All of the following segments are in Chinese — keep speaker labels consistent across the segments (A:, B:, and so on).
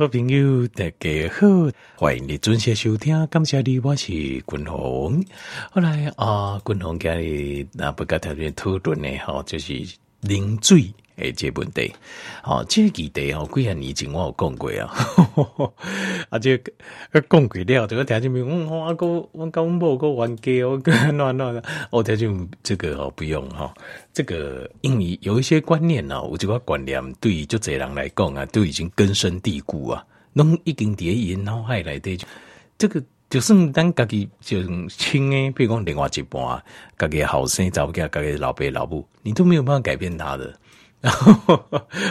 A: 好朋友，大家好，欢迎你准时收听。感谢你，我是君鸿。后来啊，君鸿家里那不跟条件讨论呢，哈，就是零嘴诶，这问题。好，这个议题哦，几啊年前我有讲过啊，啊，这讲过了，这个条件没有，我阿哥，我讲某个冤家，我乱乱，我条件这个哦不用哈。这个因为有一些观念呢，我这个观念对于就这人来讲啊，都已经根深蒂固啊，拢已经在因脑海来的。这个就算咱家己就亲诶，比如讲另外一半，家己后生找不家家己老爸老母，你都没有办法改变他的，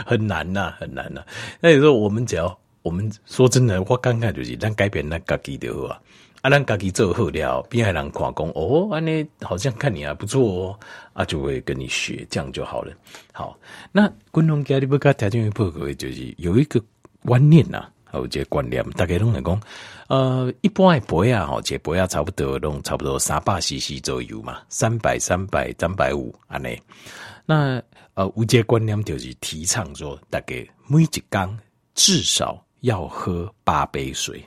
A: 很难呐、很难呐、啊。那有时候我们只要，我们说真的，我感觉就是咱改变咱家己就好啊。啊，咱家己做好了，边还人看讲哦，安尼好像看你还不错哦，啊，就会跟你学，这样就好了。好，那观众家里不跟条件不合，就是有一个观念呐，还有这个观念，大概拢来讲，呃，一般的杯啊，吼，这杯啊，差不多拢差不多三百 CC 左右嘛，三百、三百、三百五安尼。那呃，有这观念就是提倡说，大概每一缸至少要喝八杯水。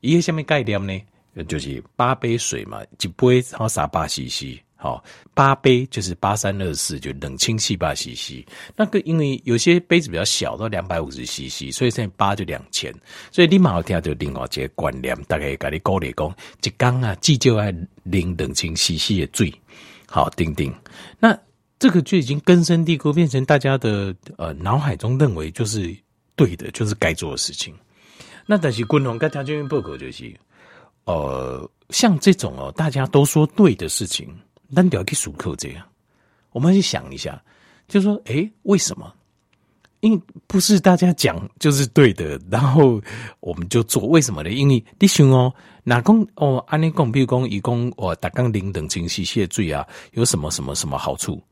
A: 一个什么概念呢？就是八杯水嘛，一杯好三百 CC，好八杯就是八三二四，就冷清七百 CC。那个因为有些杯子比较小，到两百五十 CC，所以现在八就两千。所以你马上听就另外一个观念，大概跟你鼓励讲，一缸啊，至少要零冷清 CC 的水。好，丁丁，那这个就已经根深蒂固，变成大家的呃脑海中认为就是对的，就是该做的事情。那但是共同跟条件报告就是，呃，像这种哦，大家都说对的事情，单调去数扣这样，我们去想一下，就说，诶，为什么？因为不是大家讲就是对的，然后我们就做，为什么呢？因为你想哦，哪公哦，安尼讲，比如讲，一共哦，打杠零等清洗谢罪啊，有什么什么什么好处？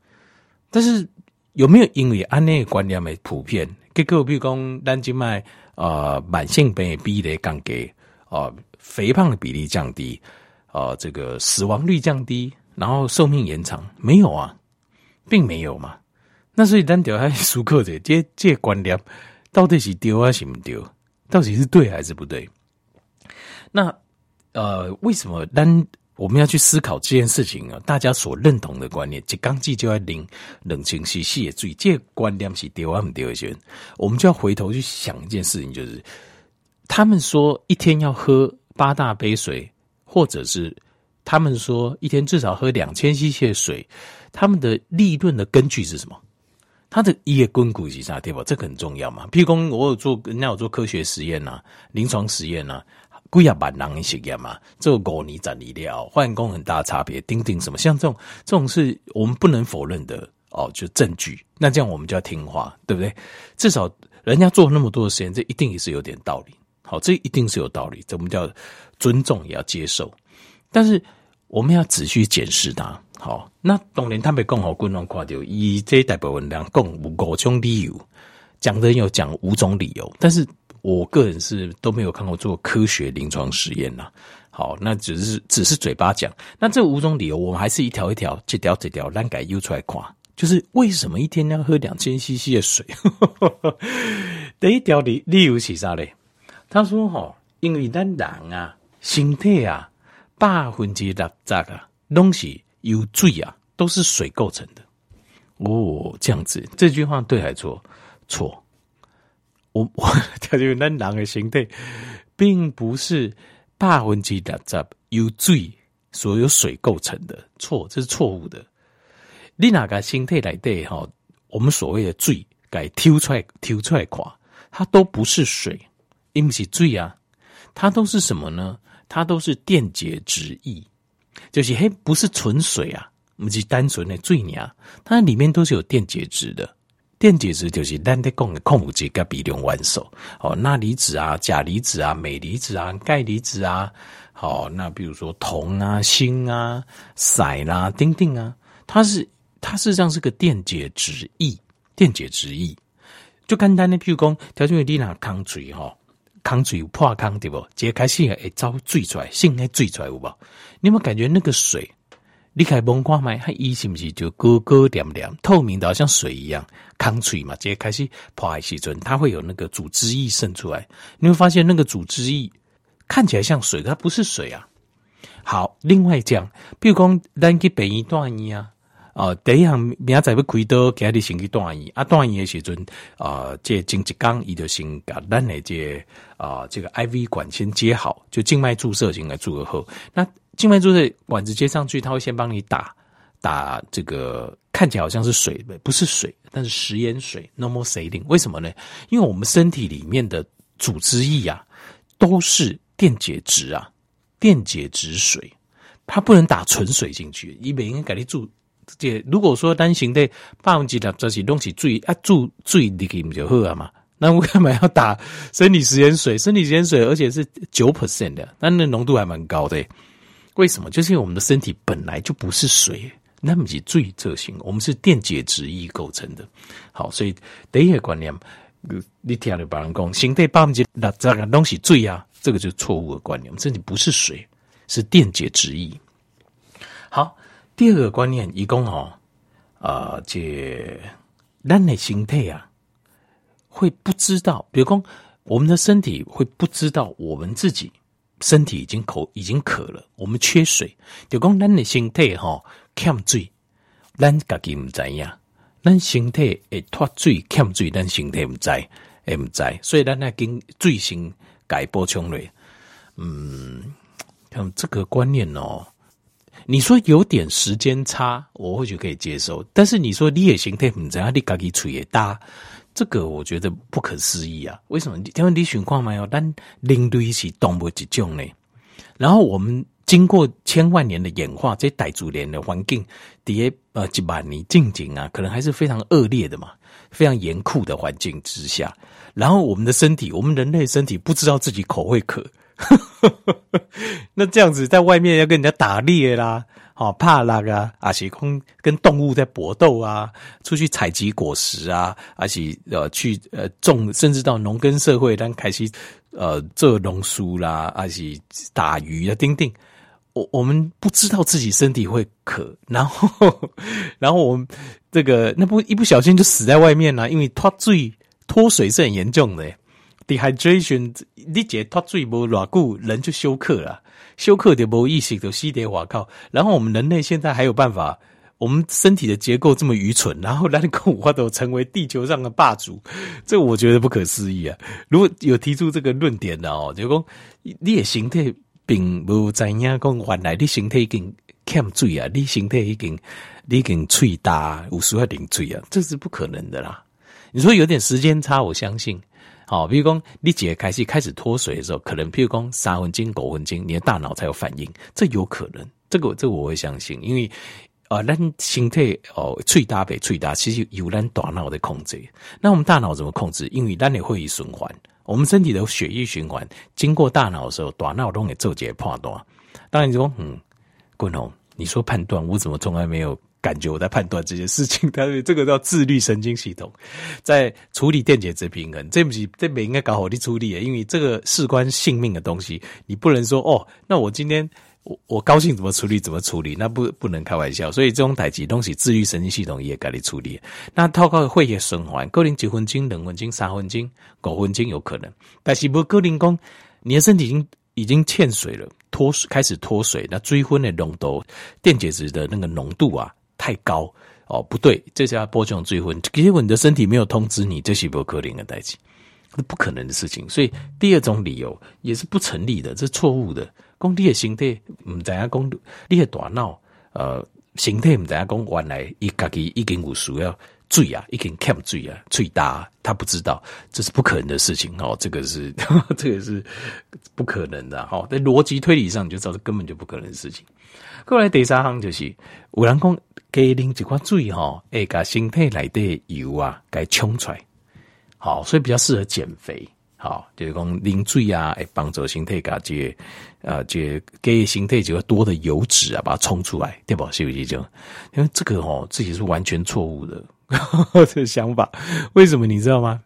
A: 但是有没有因为安内观念的普遍，结果比如讲，咱今麦。啊，慢性病比例降低，啊，肥胖的比例降低，啊，这个死亡率降低，然后寿命延长，没有啊，并没有嘛。那所以单调还是熟客的，这这观念到底是丢还是不丢？到底是对还是不对？那呃，为什么单？我们要去思考这件事情啊，大家所认同的观念，即刚记就要零冷清洗洗的水，这个观念是丢啊不对的？我们就要回头去想一件事情，就是他们说一天要喝八大杯水，或者是他们说一天至少喝两千 cc 的水，他们的立论的根据是什么？他的叶根骨是啥？对吧？这个很重要嘛。譬如说我有做，人家有做科学实验呐、啊，临床实验呐、啊。几啊万人的实验嘛，这个五年十年了，换工很大差别。丁丁什么，像这种这种是我们不能否认的哦，就证据。那这样我们就要听话，对不对？至少人家做那么多的实验，这一定也是有点道理。好，这一定是有道理，这我们叫尊重，也要接受。但是我们要仔细检视它。好，那当然他们讲好，观众看到以这代表文章共五种理由，讲的有讲五种理由，但是。我个人是都没有看过做科学临床实验呐。好，那只是只是嘴巴讲。那这五种理由，我们还是一条一条，这条这条栏改又出来夸，就是为什么一天要喝两千 CC 的水？第一条理理由是啥嘞？他说哈，因为咱人啊，身体啊，百分之六十啊，东西有水啊，都是水构成的。哦，这样子，这句话对还是错？错。我 我他就是咱人的心态，并不是百分之六十由水所有水构成的，错，这是错误的。你哪个心态来对哈？我们所谓的水，该抽出来抽出来看，它都不是水，因为是水啊，它都是什么呢？它都是电解质液，就是嘿，不是纯水啊，不是单纯的水呀，它里面都是有电解质的。电解质就是咱在讲的矿物质甲比重元素，哦，钠离子啊、钾离子啊、镁离子啊、钙离子啊，好，那比如说铜啊、锌啊、硒啦、啊、丁丁啊，它是它事实上是个电解质液，电解质液就简单的，譬如讲，条件你拿矿水哈，矿水有破空对不？揭开性会遭水出来，性会水出来有无？你有没有感觉那个水你开蒙看麦，它伊是不是就高高亮亮、透明的，像水一样，康脆嘛？直接开始破坏细菌，它会有那个组织液渗出来。你会发现那个组织液看起来像水，它不是水啊。好，另外讲，比如讲，咱去北医段医啊，哦，第一项明仔载要开刀，今日先去段医啊，段医的时阵啊，这经济刚伊就先把咱的这啊这个 I V 管先接好，就静脉注射应该注好，那。静脉注射管子接上去，他会先帮你打打这个看起来好像是水，不是水，但是食盐水 （normal saline）。为什么呢？因为我们身体里面的组织液啊，都是电解质啊，电解质水，它不能打纯水进去。你每应该给你注这，如果说单行的百分之六十是东西注啊注注意你不就好了嘛？那我干嘛要打生理食盐水？生理食盐水，而且是九 percent 的，但那浓度还蛮高的。为什么？就是因为我们的身体本来就不是水，那么是最热性，我们是电解质液构成的。好，所以第一个观念，你听了别人讲，身体百分之六十个东西水啊，这个就是错误的观念。我们身体不是水，是电解质液。好，第二个观念，一共哦，啊，这人的身体啊，会不知道，比如说我们的身体会不知道我们自己。身体已经口已经渴了，我们缺水，就讲咱的身体哈欠水，咱自己唔知呀，咱身体会脱水欠水，咱身体唔知，会唔知，所以咱要经水先改补充嘞。嗯，像这个观念哦，你说有点时间差，我或许可以接受，但是你说你也身体唔知，你自己嘴也大。这个我觉得不可思议啊！为什么？因为你情况没，有但人类是动物之种呢。然后我们经过千万年的演化，这傣族人的环境，底下呃几万年境景啊，可能还是非常恶劣的嘛，非常严酷的环境之下。然后我们的身体，我们人类身体不知道自己口会渴，那这样子在外面要跟人家打猎啦。好怕那个啊，而且空跟动物在搏斗啊，出去采集果实啊，而且呃去呃种，甚至到农耕社会，当开始呃做农书啦，而且打鱼啊，丁丁。我我们不知道自己身体会渴，然后 然后我们这个那不一不小心就死在外面了，因为脱水脱水是很严重的，dehydration，你解脱水不偌久，人就休克了。休克的无意识的西叠瓦靠，然后我们人类现在还有办法，我们身体的结构这么愚蠢，然后人工五花都成为地球上的霸主，这我觉得不可思议啊！如果有提出这个论点的哦，就讲你的身体并不怎样讲原来你身体已经欠罪啊，你身体已经你已经脆大，有需要零水啊，这是不可能的啦。你说有点时间差，我相信。好，比如讲，你解开始开始脱水的时候，可能譬如讲三分钟、五分钟，你的大脑才有反应，这有可能，这个这个我会相信，因为啊，咱身体哦，最大被最大，其实有咱大脑的控制。那我们大脑怎么控制？因为咱的血液循环，我们身体的血液循环经过大脑的时候，大脑都会做这些判断。当然你说，嗯，滚龙，你说判断，我怎么从来没有？感觉我在判断这件事情，但是这个叫自律神经系统在处理电解质平衡。这不是这不应该搞好的处理，因为这个事关性命的东西，你不能说哦，那我今天我我高兴怎么处理怎么处理，那不不能开玩笑。所以这种代志东西，自律神经系统也该你处理。那透过血液循环，可能几分钟、两分钟、三分钟、五分钟有可能，但是不可能讲你的身体已经已经欠水了，脱水开始脱水，那追分的浓度、电解质的那个浓度啊。太高哦，不对，这叫播种追婚。结果你的身体没有通知你，这是不可能的代志，不可能的事情。所以第二种理由也是不成立的，这是错误的。工地的身体唔知影讲你的大脑，呃，身体唔知影讲原来你家己已经有需要醉啊，已经欠水啊，醉大，他不知道，这是不可能的事情哦。这个是 这个是不可能的哈，在逻辑推理上你就知道这根本就不可能的事情。过来第三行就是有人讲。给啉几块水哈，哎，把身体内的油啊给冲出来，好，所以比较适合减肥。好，就是讲啉水啊，哎，帮助身体把这呃这给身体就多的油脂啊，把它冲出来，对不？是不是这样？因为这个哦，自己是完全错误的这想法。为什么你知道吗？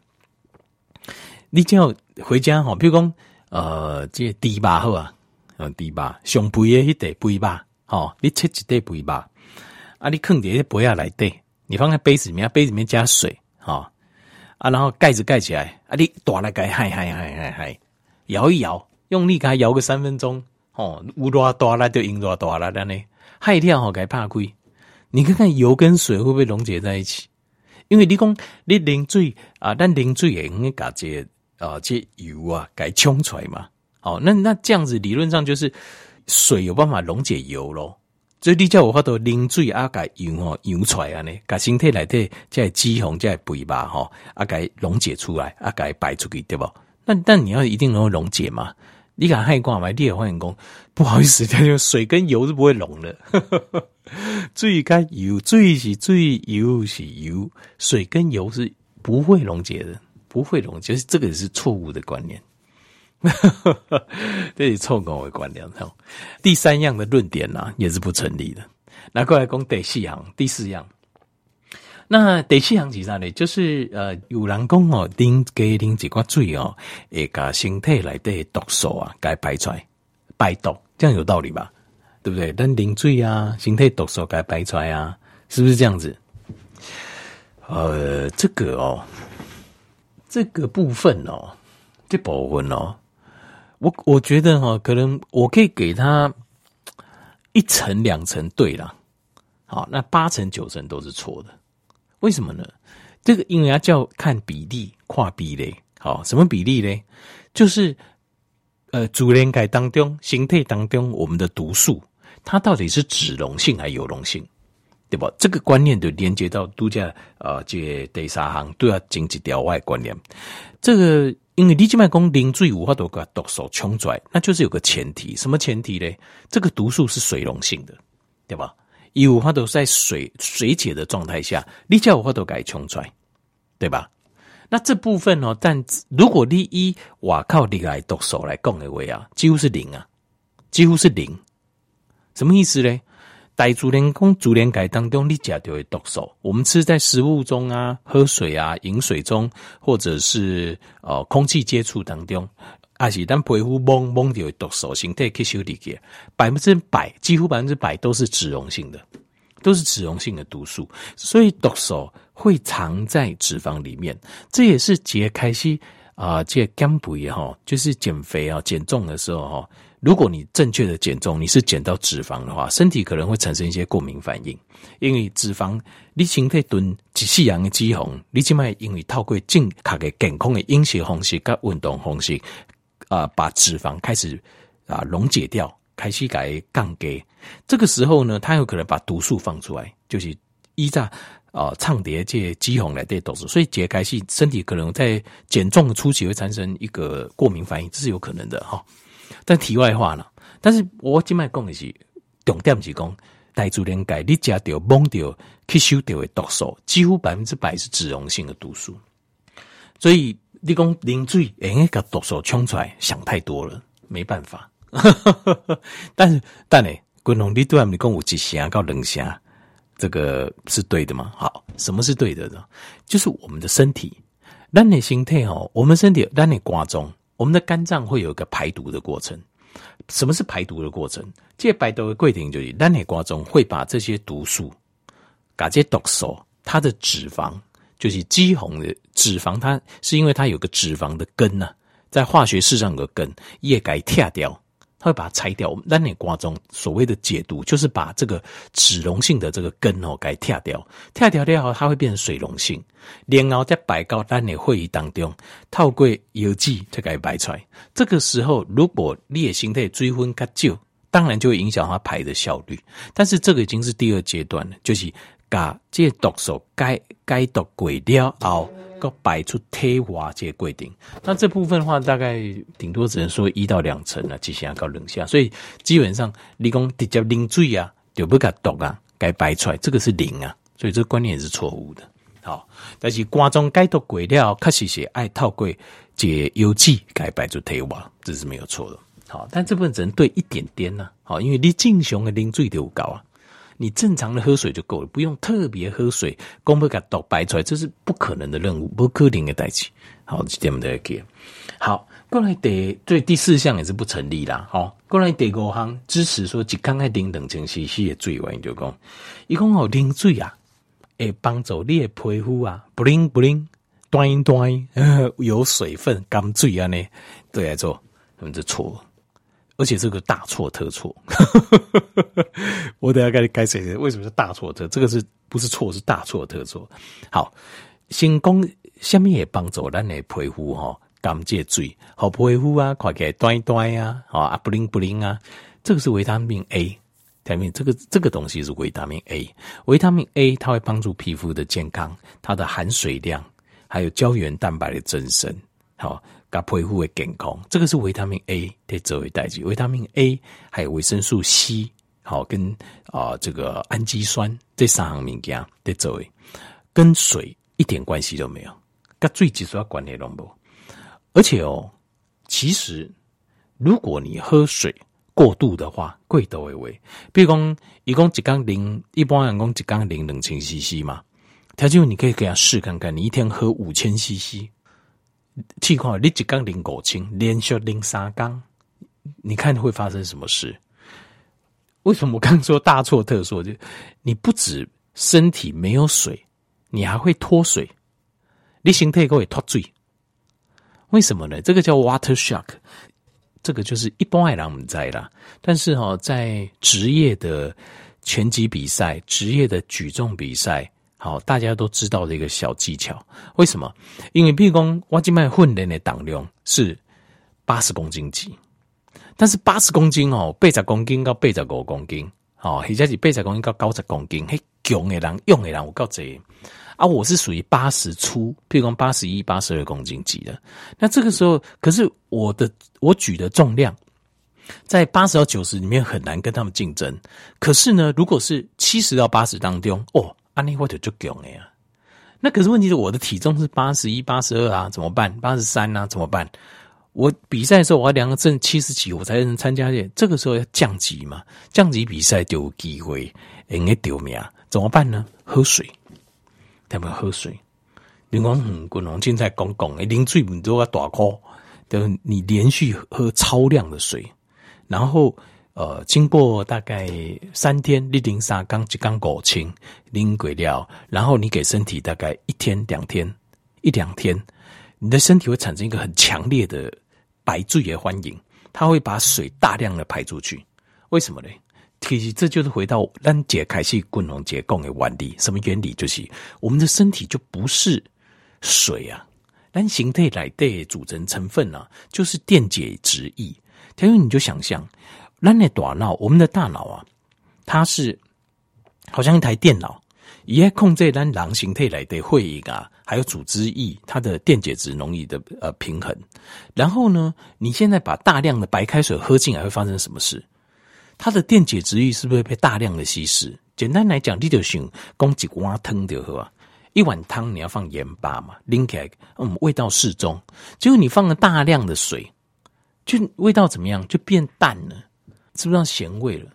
A: 你只要回家哈，比如讲呃，这个猪肉好啊，嗯，猪肉上肥的迄块肥肉。好，你切一袋肥肉，啊，你放在杯仔内底，你放在杯子里面，杯子里面加水，好，啊，然后盖子盖起来，啊，你大来盖，嗨嗨嗨嗨嗨，摇一摇，用力给它摇个三分钟，哦，有多大了就用多大了，这样呢，海跳好盖怕亏，你看看油跟水会不会溶解在一起？因为你讲你淋水啊，但淋水也应该把这啊这油啊给冲出来嘛，好，那那这样子理论上就是。水有办法溶解油咯，所以你叫我发到淋水啊，给油哦油出来啊呢，把身体内底在脂肪在肥肉吼啊，给溶解出来啊，给排出去对不？那但你要一定能够溶解嘛？你敢害挂嘛？你也欢迎讲，不好意思，它就水跟油是不会溶的。水跟油，最是最，油是油，水跟油是不会溶解的，不会溶解，是这个 是错误的观念。这是错误的观念。第三样的论点呢、啊，也是不成立的。那过来讲第四样，第四样。那第四样是啥呢？就是呃，有人讲哦，啉加啉几罐水哦，会把身体内的毒素啊，该排出来，排毒，这样有道理吧？对不对？但啉水啊，身体毒素该排出来啊，是不是这样子？呃，这个哦，这个部分哦，这部分哦。我我觉得哈，可能我可以给他一层两层对了，好，那八成九成都是错的。为什么呢？这个因为要叫看比例，跨比例，好，什么比例呢？就是呃，自然界当中，形态当中，我们的毒素，它到底是脂溶性还是油溶性，对吧？这个观念就连接到度假啊，这第三行都要经济调外观念，这个。因为你这边讲淋水有法度把毒素冲出来，那就是有个前提，什么前提呢？这个毒素是水溶性的，对吧？有法度在水水解的状态下，你叫有法度给冲出来，对吧？那这部分哦，但如果你以外靠你来毒素来讲的话啊，几乎是零啊，几乎是零，什么意思呢？在自然讲自然界当中，你吃到的毒素，我们吃在食物中啊，喝水啊，饮水中，或者是呃空气接触当中，还是咱皮肤摸摸到的毒素，身体吸收里去，百分之百，几乎百分之百都是脂溶性的，都是脂溶性的毒素，所以毒素会藏在脂肪里面，这也是解开西啊，这减肥哈，就是减肥啊，减重的时候哈。如果你正确的减重，你是减到脂肪的话，身体可能会产生一些过敏反应，因为脂肪你身体囤几细样的脂肪，你起码因为透过正确的健康的饮食方式跟运动方式啊，把脂肪开始啊溶解掉，开始改降低。这个时候呢，它有可能把毒素放出来，就是依照啊唱碟这些脂肪来对毒素，所以解开是身体可能在减重初期会产生一个过敏反应，这是有可能的哈。但题外话了，但是我今麦讲的是重点是讲，在自然界你加掉、蒙掉、吸收掉的毒素，几乎百分之百是脂溶性的毒素。所以你讲淋水，哎，个毒素冲出来，想太多了，没办法。但是，但呢，滚龙你对我们讲有一声到两声，这个是对的吗？好，什么是对的呢？就是我们的身体，咱的身体哦，我们身体，咱的肝脏。我们的肝脏会有一个排毒的过程。什么是排毒的过程？这排毒的过程就是，咱的肝脏会把这些毒素，把这些毒素，它的脂肪，就是肌红的脂肪，它是因为它有个脂肪的根呐、啊，在化学式上有个根，也该跳掉。它会把它拆掉。我们单内瓜中所谓的解毒，就是把这个脂溶性的这个根哦，给跳掉。跳掉掉后，它会变成水溶性。然后在摆到单内会议当中，透过油剂就给排出来。这个时候，如果你的身体水分较少，当然就会影响它排的效率。但是这个已经是第二阶段了，就是把这些毒素解解毒过了后。个摆出退化这些规定，那这部分的话，大概顶多只能说一到两成啊，几下搞冷下，所以基本上你讲直接淋水啊，就不该毒啊，该摆出来，这个是零啊，所以这个观念也是错误的。好，但是肝脏解毒过了，确实是爱透过这油剂该摆出退化，这是没有错的。好，但这部分只能对一点点呢。好，因为你正常的淋水就有够啊。你正常的喝水就够了，不用特别喝水，公不给倒白出来，这是不可能的任务，不可能的代志。好，这点我们都要记。好，过来第对第四项也是不成立啦。好，过来第五项支持说，一缸爱啉两千 CC 的水，完就讲，伊讲哦，啉水啊，会帮助你的皮肤啊，不灵不灵，端 端有水分，干水啊呢，对来做，他们就错。而且这个大错特错，我等下给你解释为什么是大错特，这个是不是错是大错特错？好，先讲下面也帮助咱的皮肤哈，干净水，好皮肤啊，看起来端端啊，啊不灵不灵啊，这个是维他命 A，下面这个这个东西是维他命 A，维他命 A 它会帮助皮肤的健康，它的含水量，还有胶原蛋白的增生，好。甲皮肤的健康，这个是维他命 A 的作为代志。维他命 A 还有维生素 C，好跟啊、这个氨基酸这三项物件的作为，跟水一点关系都没有，跟水技术要管的拢无。而且哦，其实如果你喝水过度的话，贵都会为。比如讲，一共一缸零，一般人讲一缸零两千 CC 嘛，他就你可以给他试看看，你一天喝五千 CC。气况，你一缸零五千，连续零三缸，你看会发生什么事？为什么我刚说大错特错？就你不止身体没有水，你还会脱水，你身体会脱水。为什么呢？这个叫 water shock，这个就是一般爱人不知道啦。但是哈、哦，在职业的拳击比赛、职业的举重比赛。好，大家都知道的一个小技巧。为什么？因为譬如说我今麦训练的当量是八十公斤级，但是八十公斤哦，八十公斤到八十五公斤，哦，或者是八十公斤到九十公斤，嘿，强的人用的人有够多。啊，我是属于八十出，譬如说八十一、八十二公斤级的。那这个时候，可是我的我举的重量在八十到九十里面很难跟他们竞争。可是呢，如果是七十到八十当中，哦。那你或者就强了呀？那可是问题是我的体重是八十一、八十二啊，怎么办？八十三啊，怎么办？我比赛的时候我要量个正七十几，我才能参加的。这个时候要降级嘛？降级比赛就有机会，应该丢命，怎么办呢？喝水，他们喝水。你讲很，滚龙精在讲讲，诶，啉水唔多啊，大哭，就你连续喝超量的水，然后。呃，经过大概三天，你零三缸一缸五清零鬼料，然后你给身体大概一天两天一两天，你的身体会产生一个很强烈的排醉的反应，它会把水大量的排出去。为什么呢？其实这就是回到咱解开系滚龙结构的原理，什么原理？就是我们的身体就不是水啊，咱形态来的组成成分啊，就是电解质液。因为你就想象。咱的大脑，我们的大脑啊，它是好像一台电脑，也控制咱狼形态来的会议啊，还有组织液，它的电解质浓易的呃平衡。然后呢，你现在把大量的白开水喝进来，会发生什么事？它的电解质液是不是会被大量的稀释？简单来讲，你就想供几碗汤就好啊，一碗汤你要放盐巴嘛，拎起来，嗯，味道适中。结果你放了大量的水，就味道怎么样？就变淡了。是不是让咸味了？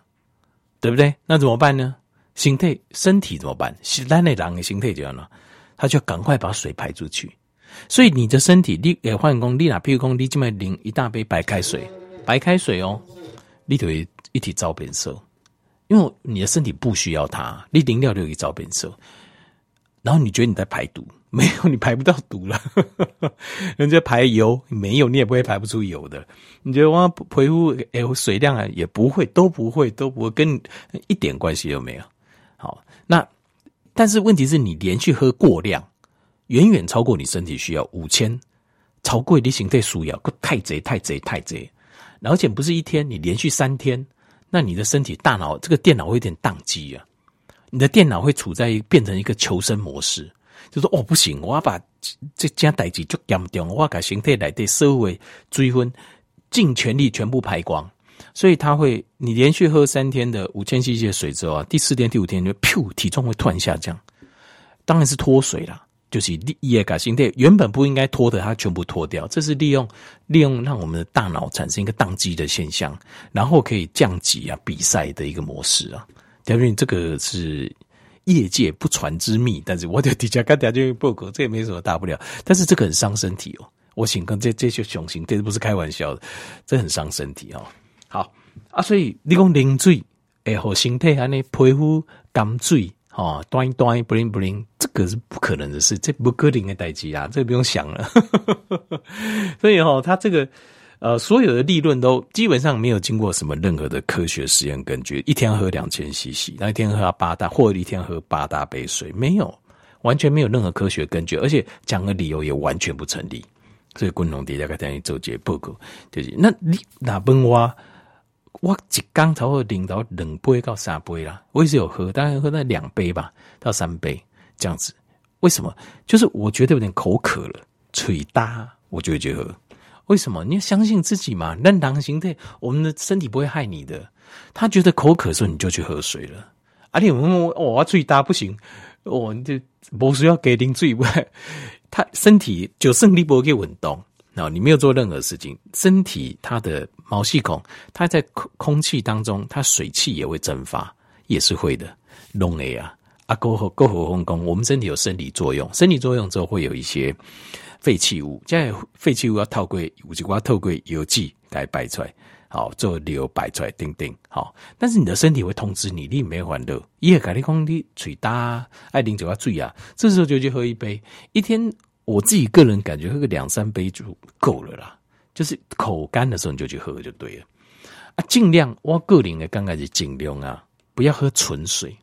A: 对不对？那怎么办呢？心态身体怎么办？是咱的人的心态这样了，他就赶快把水排出去。所以你的身体，你也换工，你哪譬如说你这么淋一大杯白开水，白开水哦，你就会一体招变色，因为你的身体不需要它，你淋掉就一招变色。然后你觉得你在排毒？没有，你排不到毒了。人家排油没有，你也不会排不出油的。你觉得我皮肤哎，水量啊也不会，都不会，都不会，跟一点关系都没有。好，那但是问题是你连续喝过量，远远超过你身体需要五千，超过你身体需要，太贼太贼太贼。而且不是一天，你连续三天，那你的身体大脑这个电脑会有点宕机啊，你的电脑会处在变成一个求生模式。就说哦，不行，我要把这件代志就严重，我要把身体来对社会追分尽全力全部排光，所以他会，你连续喝三天的五千 cc 的水之后啊，第四天、第五天就噗，体重会突然下降，当然是脱水了，就是利也把身体原本不应该脱的，它全部脱掉，这是利用利用让我们的大脑产生一个宕机的现象，然后可以降级啊比赛的一个模式啊。因为这个是业界不传之秘，但是我的底下跟大家报告，这也没什么大不了。但是这个很伤身体哦，我请跟这这些雄性，这不是开玩笑的，这很伤身体哦。好啊，所以你讲冷水，哎，和身体安尼皮肤干水，哈，端一端不灵不灵，这个是不可能的事，这不可能的代际啊，这个不用想了。所以哈，他这个。呃，所有的利润都基本上没有经过什么任何的科学实验根据。一天喝两千 CC，那一天喝八大，或一天喝八大杯水，没有，完全没有任何科学根据，而且讲的理由也完全不成立。所以，滚龙底下给大家做这报告，就是那你那问我，我一刚才会领到两杯到三杯啦。我也是有喝，大概喝那两杯吧，到三杯这样子。为什么？就是我觉得有点口渴了，嘴大，我就会去喝。为什么？你要相信自己嘛！那狼形态，我们的身体不会害你的。他觉得口渴的时候，你就去喝水了。啊，且我我最大不行，我就不需要给零最外。他身体就胜利不给稳动，然后你没有做任何事情，身体它的毛细孔，它在空空气当中，它水汽也会蒸发，也是会的。弄 A 啊，啊，过后过后分工，我们身体有生理作用，生理作用之后会有一些。废弃物，现在废弃物要透过，有几挂透过邮寄来摆出来，好做流摆出来，叮叮，好。但是你的身体会通知你，你没还乐，也改你讲你嘴大，爱啉就要注意啊。这时候就去喝一杯，一天我自己个人感觉喝个两三杯就够了啦。就是口干的时候你就去喝就对了啊。尽量我个人的刚开始尽量啊，不要喝纯水，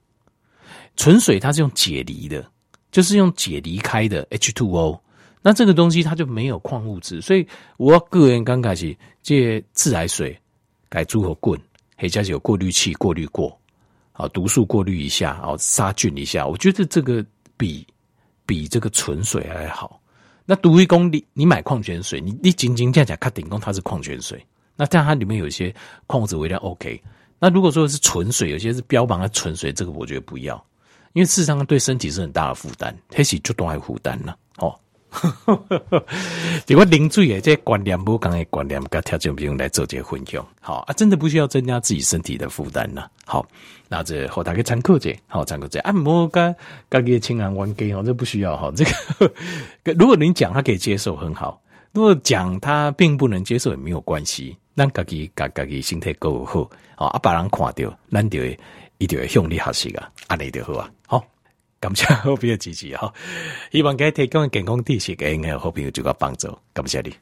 A: 纯水它是用解离的，就是用解离开的 H two O。那这个东西它就没有矿物质，所以我个人刚开始借自来水改煮和滚，还加有过滤器过滤过，啊毒素过滤一下，啊杀菌一下。我觉得这个比比这个纯水还好。那独一公里，你买矿泉水，你你仅仅这样讲，它顶公它是矿泉水，那这样它里面有一些矿物质微量 OK。那如果说是纯水，有些是标榜的纯水，这个我觉得不要，因为事实上对身体是很大的负担，黑起就多还负担了哦。如果零水诶，这观念不刚的观念，跟条件不用来做这个分享。好啊，真的不需要增加自己身体的负担呐。好，那这后大家参考者，好参考者按摩跟跟个清凉玩给哦，这不需要哈。这个如果你讲他可以接受，很好；如果讲他并不能接受，也没有关系。咱自己自自己心态够好，好啊，别人看到，咱就会一定会向你学习啊，安尼就好啊。好。感谢好朋友支持哈，希望给提供健康知识给好朋友做个帮助，感谢你。